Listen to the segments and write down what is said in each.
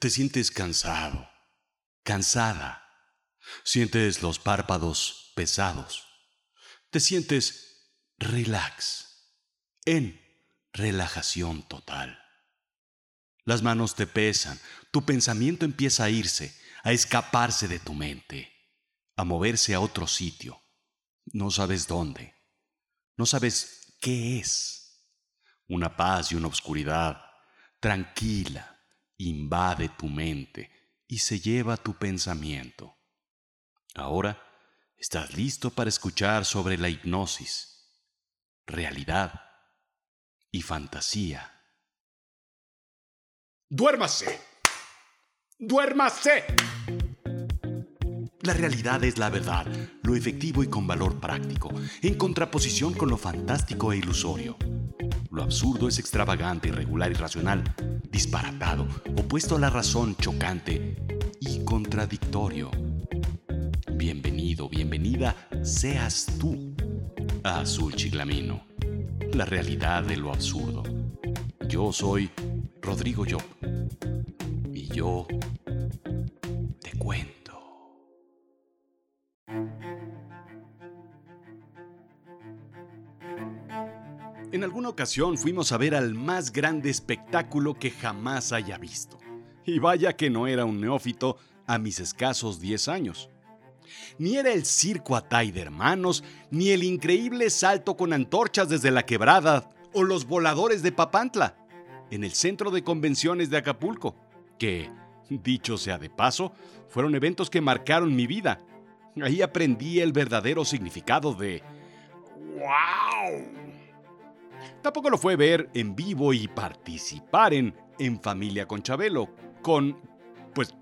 Te sientes cansado, cansada. Sientes los párpados pesados. Te sientes relax, en relajación total. Las manos te pesan, tu pensamiento empieza a irse, a escaparse de tu mente, a moverse a otro sitio. No sabes dónde, no sabes qué es. Una paz y una oscuridad tranquila invade tu mente y se lleva tu pensamiento. Ahora estás listo para escuchar sobre la hipnosis, realidad y fantasía. Duérmase. Duérmase. La realidad es la verdad, lo efectivo y con valor práctico, en contraposición con lo fantástico e ilusorio. Lo absurdo es extravagante, irregular, irracional, disparatado, opuesto a la razón, chocante y contradictorio. Bienvenido, bienvenida seas tú a Azul Chiglamino, la realidad de lo absurdo. Yo soy Rodrigo Job y yo te cuento. En alguna ocasión fuimos a ver al más grande espectáculo que jamás haya visto. Y vaya que no era un neófito a mis escasos 10 años. Ni era el circo Atay de hermanos, ni el increíble salto con antorchas desde la quebrada, o los voladores de Papantla, en el centro de convenciones de Acapulco, que, dicho sea de paso, fueron eventos que marcaron mi vida. Ahí aprendí el verdadero significado de ¡Wow! Tampoco lo fue ver en vivo y participar en En Familia con Chabelo. Con. Pues.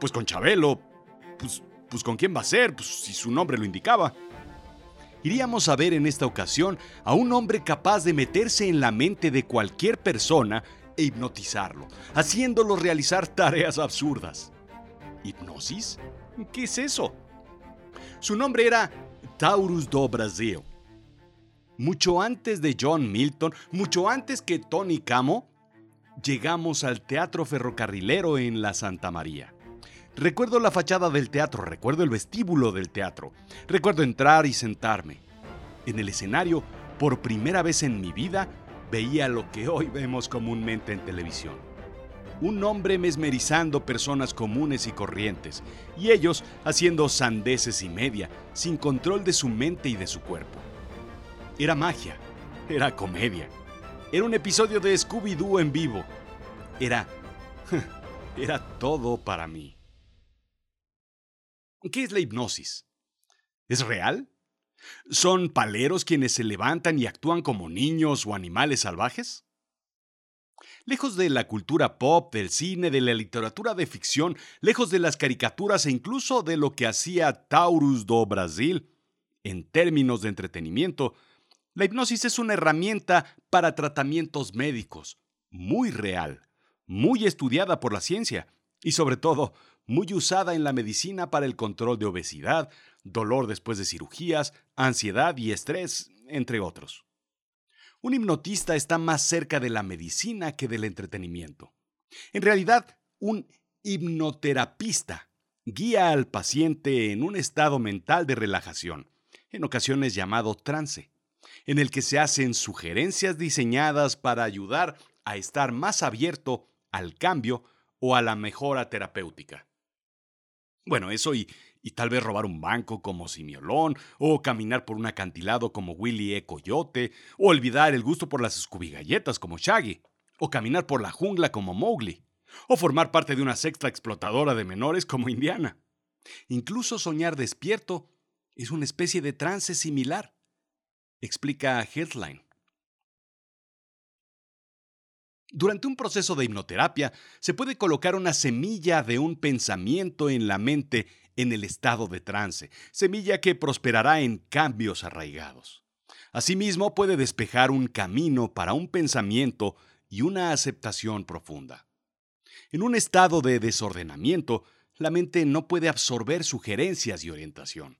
Pues con Chabelo. Pues. Pues con quién va a ser, pues si su nombre lo indicaba. Iríamos a ver en esta ocasión a un hombre capaz de meterse en la mente de cualquier persona e hipnotizarlo, haciéndolo realizar tareas absurdas. ¿Hipnosis? ¿Qué es eso? Su nombre era Taurus do Brasil mucho antes de John Milton, mucho antes que Tony Camo, llegamos al Teatro Ferrocarrilero en la Santa María. Recuerdo la fachada del teatro, recuerdo el vestíbulo del teatro, recuerdo entrar y sentarme. En el escenario, por primera vez en mi vida, veía lo que hoy vemos comúnmente en televisión. Un hombre mesmerizando personas comunes y corrientes, y ellos haciendo sandeces y media, sin control de su mente y de su cuerpo. Era magia, era comedia, era un episodio de Scooby-Doo en vivo, era... era todo para mí. ¿Qué es la hipnosis? ¿Es real? ¿Son paleros quienes se levantan y actúan como niños o animales salvajes? Lejos de la cultura pop, del cine, de la literatura de ficción, lejos de las caricaturas e incluso de lo que hacía Taurus do Brasil, en términos de entretenimiento, la hipnosis es una herramienta para tratamientos médicos, muy real, muy estudiada por la ciencia y sobre todo muy usada en la medicina para el control de obesidad, dolor después de cirugías, ansiedad y estrés, entre otros. Un hipnotista está más cerca de la medicina que del entretenimiento. En realidad, un hipnoterapista guía al paciente en un estado mental de relajación, en ocasiones llamado trance en el que se hacen sugerencias diseñadas para ayudar a estar más abierto al cambio o a la mejora terapéutica. Bueno, eso y, tal vez robar un banco como Simiolón, o caminar por un acantilado como Willy E. Coyote, o olvidar el gusto por las Scooby galletas como Shaggy, o caminar por la jungla como Mowgli, o formar parte de una sexta explotadora de menores como Indiana. Incluso soñar despierto es una especie de trance similar explica Headline. Durante un proceso de hipnoterapia se puede colocar una semilla de un pensamiento en la mente en el estado de trance, semilla que prosperará en cambios arraigados. Asimismo puede despejar un camino para un pensamiento y una aceptación profunda. En un estado de desordenamiento, la mente no puede absorber sugerencias y orientación.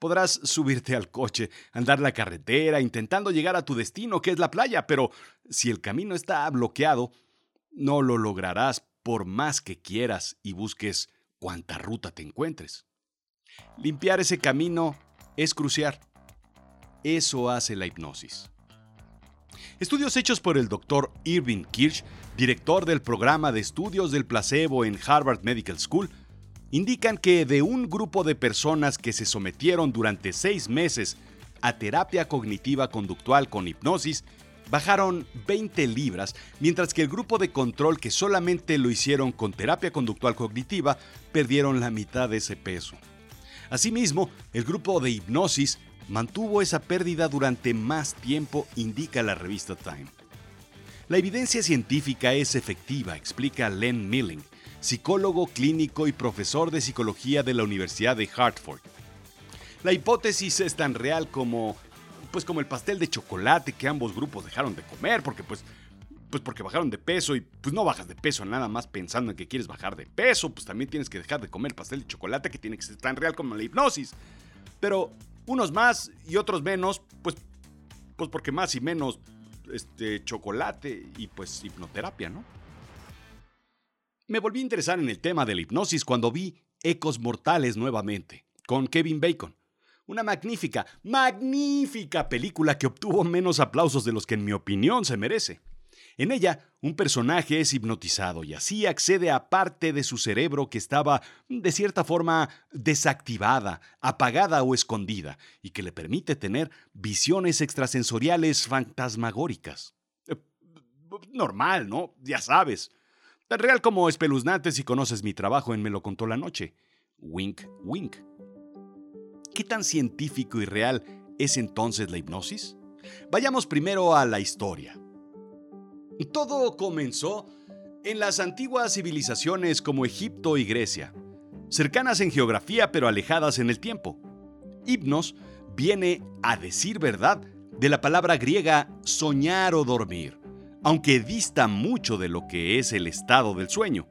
Podrás subirte al coche, andar la carretera, intentando llegar a tu destino, que es la playa, pero si el camino está bloqueado, no lo lograrás por más que quieras y busques cuánta ruta te encuentres. Limpiar ese camino es crucial. Eso hace la hipnosis. Estudios hechos por el Dr. Irving Kirsch, director del programa de estudios del placebo en Harvard Medical School, indican que de un grupo de personas que se sometieron durante seis meses a terapia cognitiva conductual con hipnosis, bajaron 20 libras, mientras que el grupo de control que solamente lo hicieron con terapia conductual cognitiva perdieron la mitad de ese peso. Asimismo, el grupo de hipnosis mantuvo esa pérdida durante más tiempo, indica la revista Time. La evidencia científica es efectiva, explica Len Milling, psicólogo clínico y profesor de psicología de la Universidad de Hartford. La hipótesis es tan real como pues como el pastel de chocolate que ambos grupos dejaron de comer porque pues pues porque bajaron de peso y pues no bajas de peso nada más pensando en que quieres bajar de peso, pues también tienes que dejar de comer el pastel de chocolate que tiene que ser tan real como la hipnosis. Pero unos más y otros menos, pues pues porque más y menos este chocolate y pues hipnoterapia, ¿no? Me volví a interesar en el tema de la hipnosis cuando vi Ecos Mortales nuevamente, con Kevin Bacon. Una magnífica, magnífica película que obtuvo menos aplausos de los que en mi opinión se merece. En ella, un personaje es hipnotizado y así accede a parte de su cerebro que estaba, de cierta forma, desactivada, apagada o escondida, y que le permite tener visiones extrasensoriales fantasmagóricas. Eh, normal, ¿no? Ya sabes. Tan real como espeluznante si conoces mi trabajo en Me lo contó la noche. Wink, wink. ¿Qué tan científico y real es entonces la hipnosis? Vayamos primero a la historia. Todo comenzó en las antiguas civilizaciones como Egipto y Grecia, cercanas en geografía pero alejadas en el tiempo. Hipnos viene, a decir verdad, de la palabra griega soñar o dormir aunque dista mucho de lo que es el estado del sueño.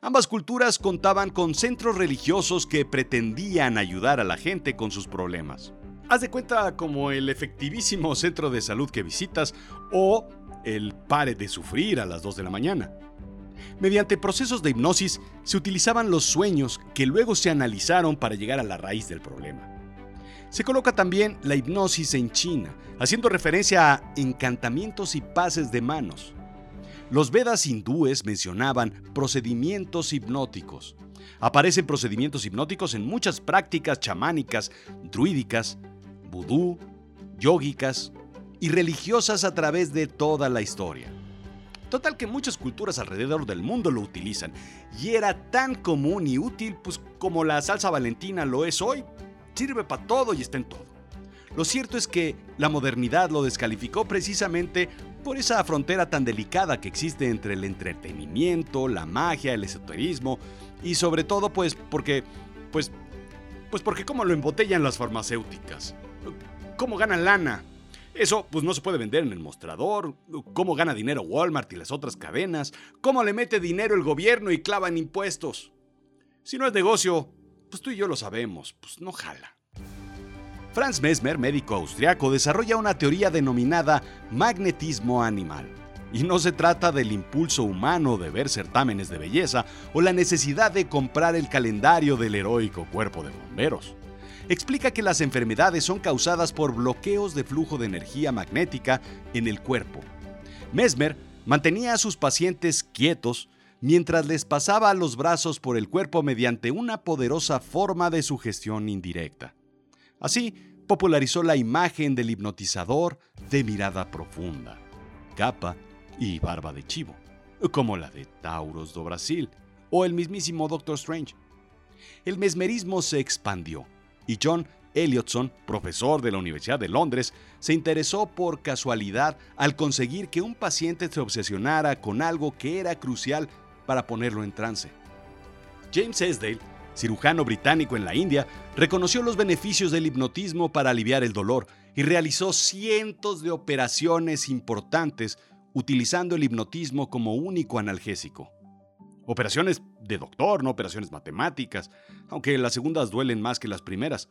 Ambas culturas contaban con centros religiosos que pretendían ayudar a la gente con sus problemas. Haz de cuenta como el efectivísimo centro de salud que visitas o el pare de sufrir a las 2 de la mañana. Mediante procesos de hipnosis se utilizaban los sueños que luego se analizaron para llegar a la raíz del problema. Se coloca también la hipnosis en China, haciendo referencia a encantamientos y pases de manos. Los Vedas hindúes mencionaban procedimientos hipnóticos. Aparecen procedimientos hipnóticos en muchas prácticas chamánicas, druídicas, vudú, yógicas y religiosas a través de toda la historia. Total que muchas culturas alrededor del mundo lo utilizan y era tan común y útil pues, como la salsa valentina lo es hoy sirve para todo y está en todo. Lo cierto es que la modernidad lo descalificó precisamente por esa frontera tan delicada que existe entre el entretenimiento, la magia, el esoterismo y sobre todo pues porque pues pues porque cómo lo embotellan las farmacéuticas. ¿Cómo ganan lana? Eso pues no se puede vender en el mostrador. ¿Cómo gana dinero Walmart y las otras cadenas? ¿Cómo le mete dinero el gobierno y clavan impuestos? Si no es negocio, pues tú y yo lo sabemos, pues no jala. Franz Mesmer, médico austriaco, desarrolla una teoría denominada magnetismo animal. Y no se trata del impulso humano de ver certámenes de belleza o la necesidad de comprar el calendario del heroico cuerpo de bomberos. Explica que las enfermedades son causadas por bloqueos de flujo de energía magnética en el cuerpo. Mesmer mantenía a sus pacientes quietos mientras les pasaba los brazos por el cuerpo mediante una poderosa forma de sugestión indirecta. Así, popularizó la imagen del hipnotizador de mirada profunda, capa y barba de chivo, como la de Tauros do Brasil o el mismísimo Doctor Strange. El mesmerismo se expandió y John Elliotson, profesor de la Universidad de Londres, se interesó por casualidad al conseguir que un paciente se obsesionara con algo que era crucial para ponerlo en trance. James Esdale, cirujano británico en la India, reconoció los beneficios del hipnotismo para aliviar el dolor y realizó cientos de operaciones importantes utilizando el hipnotismo como único analgésico. Operaciones de doctor, no operaciones matemáticas, aunque las segundas duelen más que las primeras,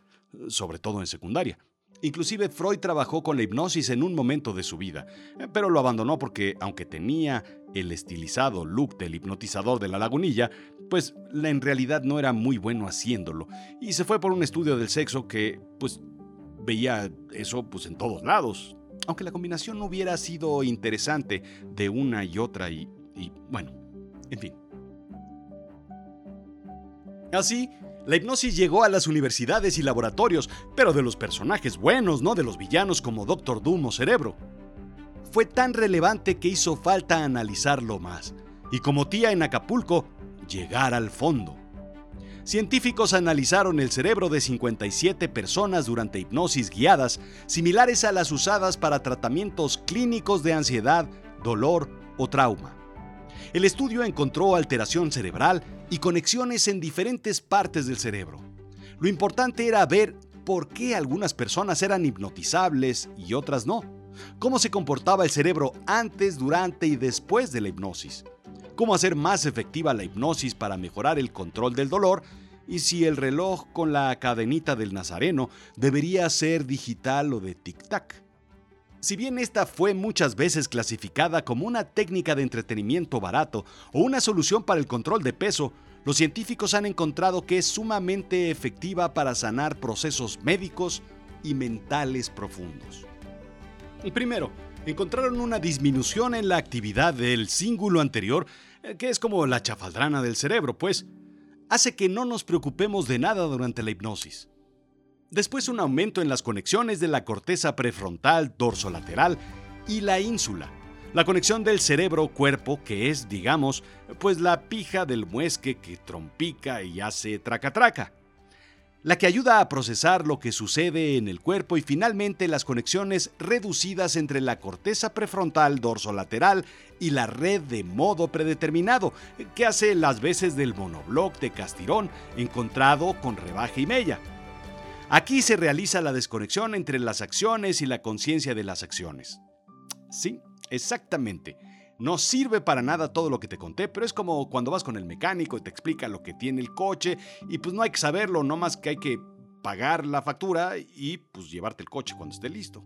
sobre todo en secundaria. Inclusive Freud trabajó con la hipnosis en un momento de su vida, eh, pero lo abandonó porque, aunque tenía el estilizado look del hipnotizador de la lagunilla, pues en realidad no era muy bueno haciéndolo, y se fue por un estudio del sexo que, pues, veía eso pues en todos lados, aunque la combinación no hubiera sido interesante de una y otra y, y bueno, en fin. Así, la hipnosis llegó a las universidades y laboratorios, pero de los personajes buenos, no de los villanos como Doctor Doom o Cerebro. Fue tan relevante que hizo falta analizarlo más, y como tía en Acapulco, llegar al fondo. Científicos analizaron el cerebro de 57 personas durante hipnosis guiadas, similares a las usadas para tratamientos clínicos de ansiedad, dolor o trauma. El estudio encontró alteración cerebral y conexiones en diferentes partes del cerebro. Lo importante era ver por qué algunas personas eran hipnotizables y otras no. Cómo se comportaba el cerebro antes, durante y después de la hipnosis. Cómo hacer más efectiva la hipnosis para mejorar el control del dolor y si el reloj con la cadenita del nazareno debería ser digital o de tic-tac. Si bien esta fue muchas veces clasificada como una técnica de entretenimiento barato o una solución para el control de peso, los científicos han encontrado que es sumamente efectiva para sanar procesos médicos y mentales profundos. Primero, encontraron una disminución en la actividad del cíngulo anterior, eh, que es como la chafaldrana del cerebro, pues, hace que no nos preocupemos de nada durante la hipnosis. Después un aumento en las conexiones de la corteza prefrontal dorsolateral y la ínsula. La conexión del cerebro-cuerpo, que es, digamos, pues la pija del muesque que trompica y hace traca-traca. La que ayuda a procesar lo que sucede en el cuerpo y finalmente las conexiones reducidas entre la corteza prefrontal dorsolateral y la red de modo predeterminado, que hace las veces del monobloc de Castirón encontrado con rebaje y mella. Aquí se realiza la desconexión entre las acciones y la conciencia de las acciones. Sí, exactamente. No sirve para nada todo lo que te conté, pero es como cuando vas con el mecánico y te explica lo que tiene el coche y pues no hay que saberlo, no más que hay que pagar la factura y pues llevarte el coche cuando esté listo.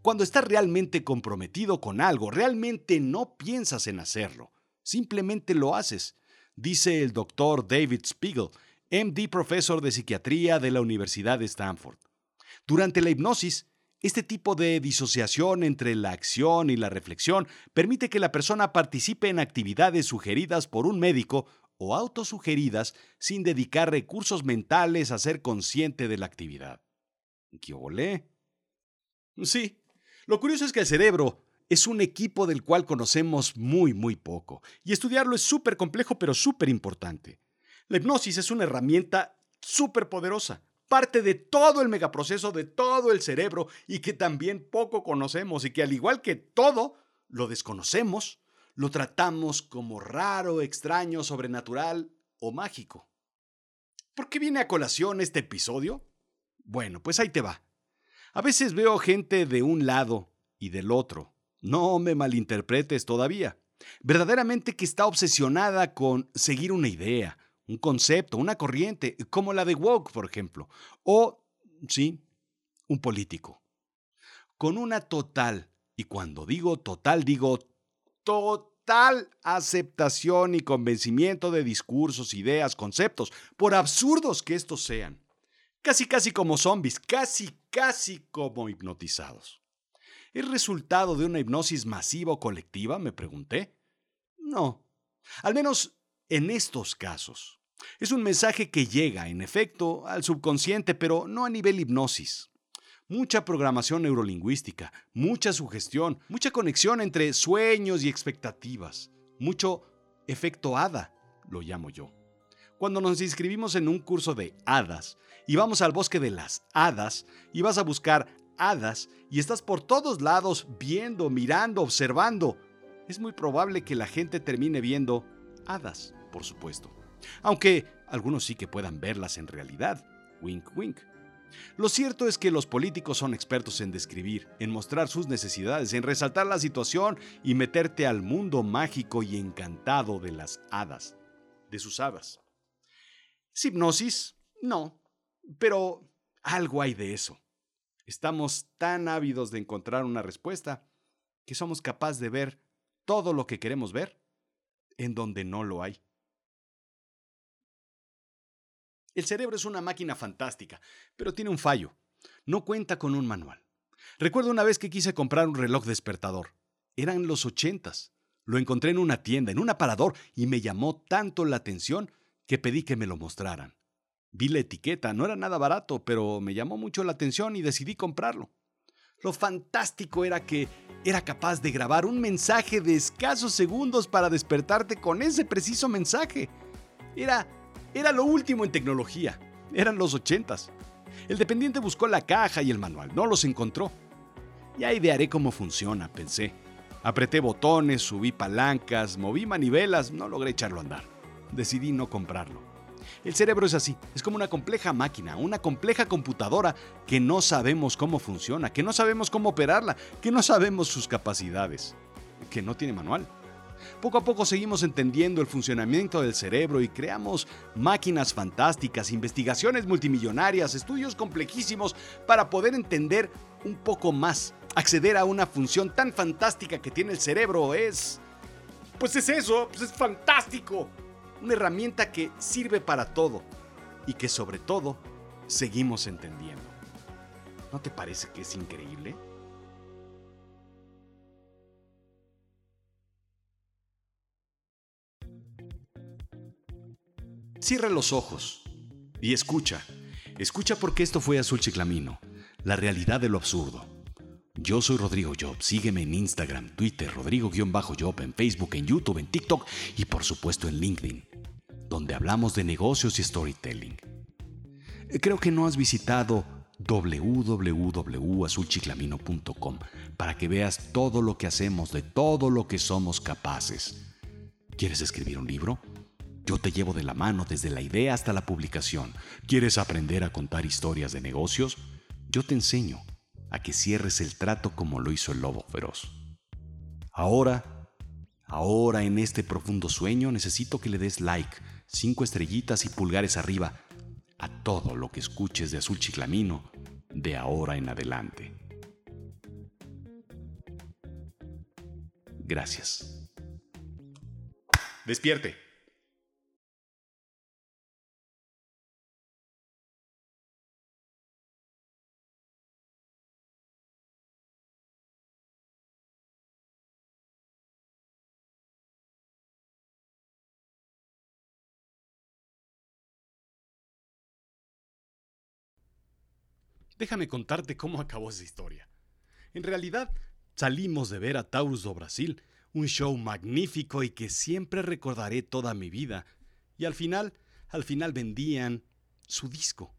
Cuando estás realmente comprometido con algo, realmente no piensas en hacerlo, simplemente lo haces, dice el doctor David Spiegel MD profesor de psiquiatría de la Universidad de Stanford. Durante la hipnosis, este tipo de disociación entre la acción y la reflexión permite que la persona participe en actividades sugeridas por un médico o autosugeridas sin dedicar recursos mentales a ser consciente de la actividad. ¿Qué olé? Sí, lo curioso es que el cerebro es un equipo del cual conocemos muy, muy poco, y estudiarlo es súper complejo pero súper importante. La hipnosis es una herramienta súper poderosa, parte de todo el megaproceso de todo el cerebro y que también poco conocemos y que al igual que todo lo desconocemos, lo tratamos como raro, extraño, sobrenatural o mágico. ¿Por qué viene a colación este episodio? Bueno, pues ahí te va. A veces veo gente de un lado y del otro. No me malinterpretes todavía. Verdaderamente que está obsesionada con seguir una idea, un concepto, una corriente, como la de woke, por ejemplo, o, sí, un político, con una total, y cuando digo total, digo total aceptación y convencimiento de discursos, ideas, conceptos, por absurdos que estos sean. Casi, casi como zombies, casi, casi como hipnotizados. ¿Es resultado de una hipnosis masiva o colectiva? Me pregunté. No. Al menos en estos casos. Es un mensaje que llega, en efecto, al subconsciente, pero no a nivel hipnosis. Mucha programación neurolingüística, mucha sugestión, mucha conexión entre sueños y expectativas, mucho efecto hada, lo llamo yo. Cuando nos inscribimos en un curso de hadas y vamos al bosque de las hadas y vas a buscar hadas y estás por todos lados viendo, mirando, observando, es muy probable que la gente termine viendo hadas por supuesto. Aunque algunos sí que puedan verlas en realidad. Wink, wink. Lo cierto es que los políticos son expertos en describir, en mostrar sus necesidades, en resaltar la situación y meterte al mundo mágico y encantado de las hadas, de sus hadas. ¿Es hipnosis? No, pero algo hay de eso. Estamos tan ávidos de encontrar una respuesta que somos capaces de ver todo lo que queremos ver en donde no lo hay. El cerebro es una máquina fantástica, pero tiene un fallo. No cuenta con un manual. Recuerdo una vez que quise comprar un reloj despertador. Eran los ochentas. Lo encontré en una tienda, en un aparador, y me llamó tanto la atención que pedí que me lo mostraran. Vi la etiqueta, no era nada barato, pero me llamó mucho la atención y decidí comprarlo. Lo fantástico era que era capaz de grabar un mensaje de escasos segundos para despertarte con ese preciso mensaje. Era, era lo último en tecnología. Eran los ochentas. El dependiente buscó la caja y el manual, no los encontró. Ya idearé cómo funciona, pensé. Apreté botones, subí palancas, moví manivelas, no logré echarlo a andar. Decidí no comprarlo. El cerebro es así, es como una compleja máquina, una compleja computadora que no sabemos cómo funciona, que no sabemos cómo operarla, que no sabemos sus capacidades, que no tiene manual. Poco a poco seguimos entendiendo el funcionamiento del cerebro y creamos máquinas fantásticas, investigaciones multimillonarias, estudios complejísimos para poder entender un poco más. Acceder a una función tan fantástica que tiene el cerebro es... Pues es eso, pues es fantástico una herramienta que sirve para todo y que sobre todo seguimos entendiendo. ¿No te parece que es increíble? Cierra los ojos y escucha. Escucha porque esto fue Azul Chiclamino, la realidad de lo absurdo. Yo soy Rodrigo Job. Sígueme en Instagram, Twitter, Rodrigo-Job, en Facebook, en YouTube, en TikTok y por supuesto en LinkedIn donde hablamos de negocios y storytelling. Creo que no has visitado www.azulchiclamino.com para que veas todo lo que hacemos, de todo lo que somos capaces. ¿Quieres escribir un libro? Yo te llevo de la mano desde la idea hasta la publicación. ¿Quieres aprender a contar historias de negocios? Yo te enseño a que cierres el trato como lo hizo el lobo feroz. Ahora, ahora en este profundo sueño necesito que le des like cinco estrellitas y pulgares arriba a todo lo que escuches de Azul Chiclamino de ahora en adelante. Gracias. Despierte. Déjame contarte cómo acabó esa historia. En realidad, salimos de ver a Taurus do Brasil, un show magnífico y que siempre recordaré toda mi vida. Y al final, al final vendían su disco.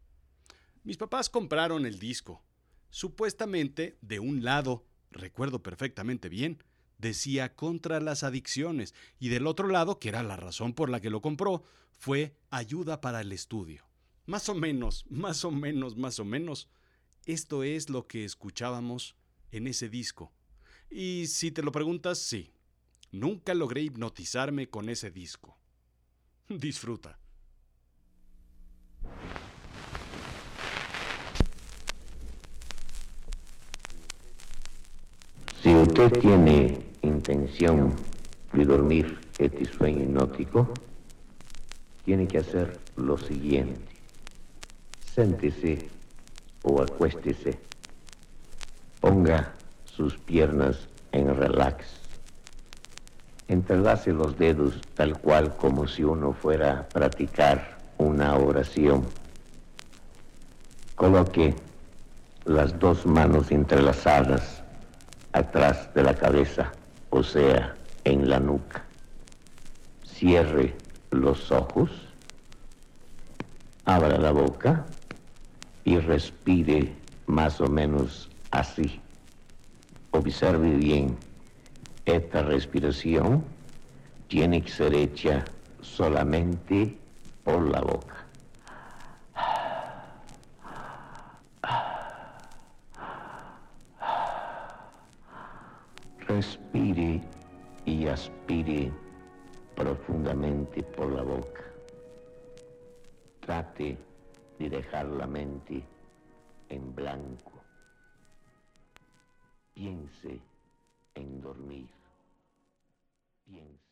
Mis papás compraron el disco. Supuestamente, de un lado, recuerdo perfectamente bien, decía contra las adicciones y del otro lado, que era la razón por la que lo compró, fue ayuda para el estudio. Más o menos, más o menos, más o menos. Esto es lo que escuchábamos en ese disco. Y si te lo preguntas, sí. Nunca logré hipnotizarme con ese disco. Disfruta. Si usted tiene intención de dormir este sueño hipnótico, tiene que hacer lo siguiente. Séntese o acuéstese. Ponga sus piernas en relax. Entrelace los dedos tal cual como si uno fuera a practicar una oración. Coloque las dos manos entrelazadas atrás de la cabeza, o sea, en la nuca. Cierre los ojos, abra la boca y respire más o menos así. Observe bien, esta respiración tiene que ser hecha solamente por la boca. Respire y aspire profundamente por la boca. Trate di dejar la mente en blanco. Piense en dormir. Piense.